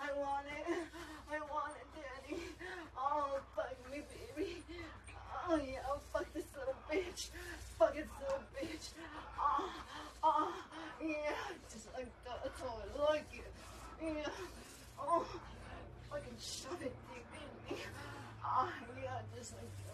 I want it. I want it, Daddy. Oh, fuck me, baby. Oh, yeah. Oh, fuck this little bitch. Fuck this little bitch. Oh, oh, yeah. Just like that. That's how I like it. Yeah. Oh, fucking shove it deep in me. Oh, yeah. Just like that.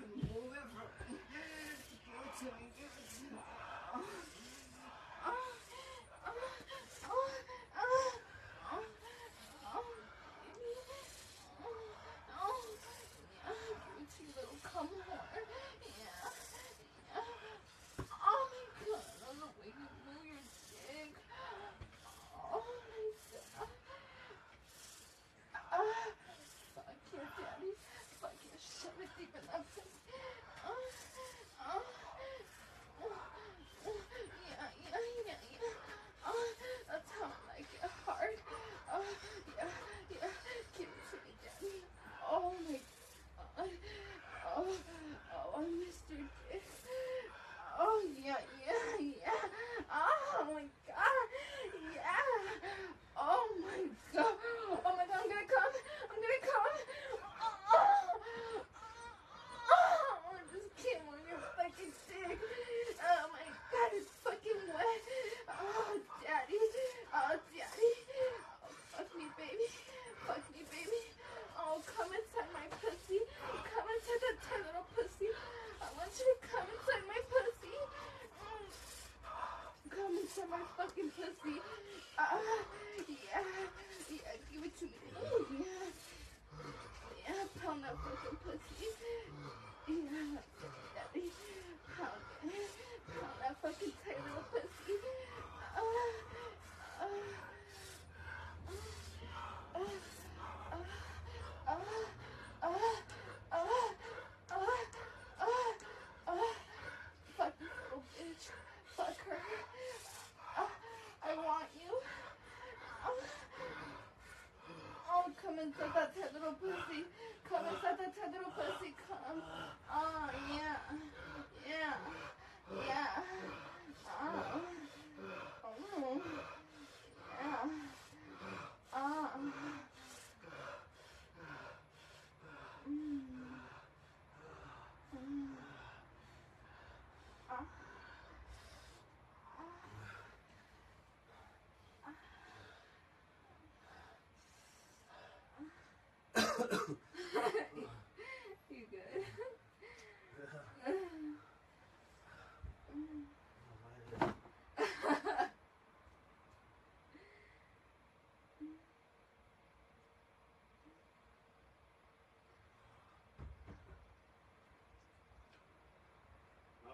fucking movie. Keep it up. to my fucking pussy. Uh, yeah, yeah, give it to me. Ooh, yeah. Yeah, pound that fucking pussy. Yeah, daddy. Pound it. Pound that fucking tight little pussy. Come inside that little pussy. Come inside that little pussy. Come. you good? I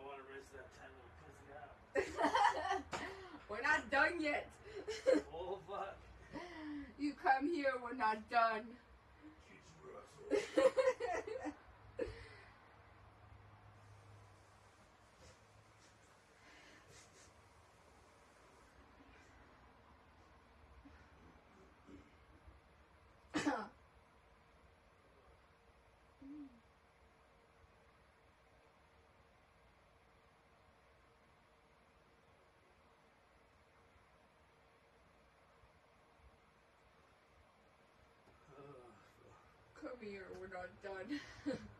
want to raise that ten little pussy up. We're not done yet. oh fuck. You come here, we're not done. Huh. Or We're not done.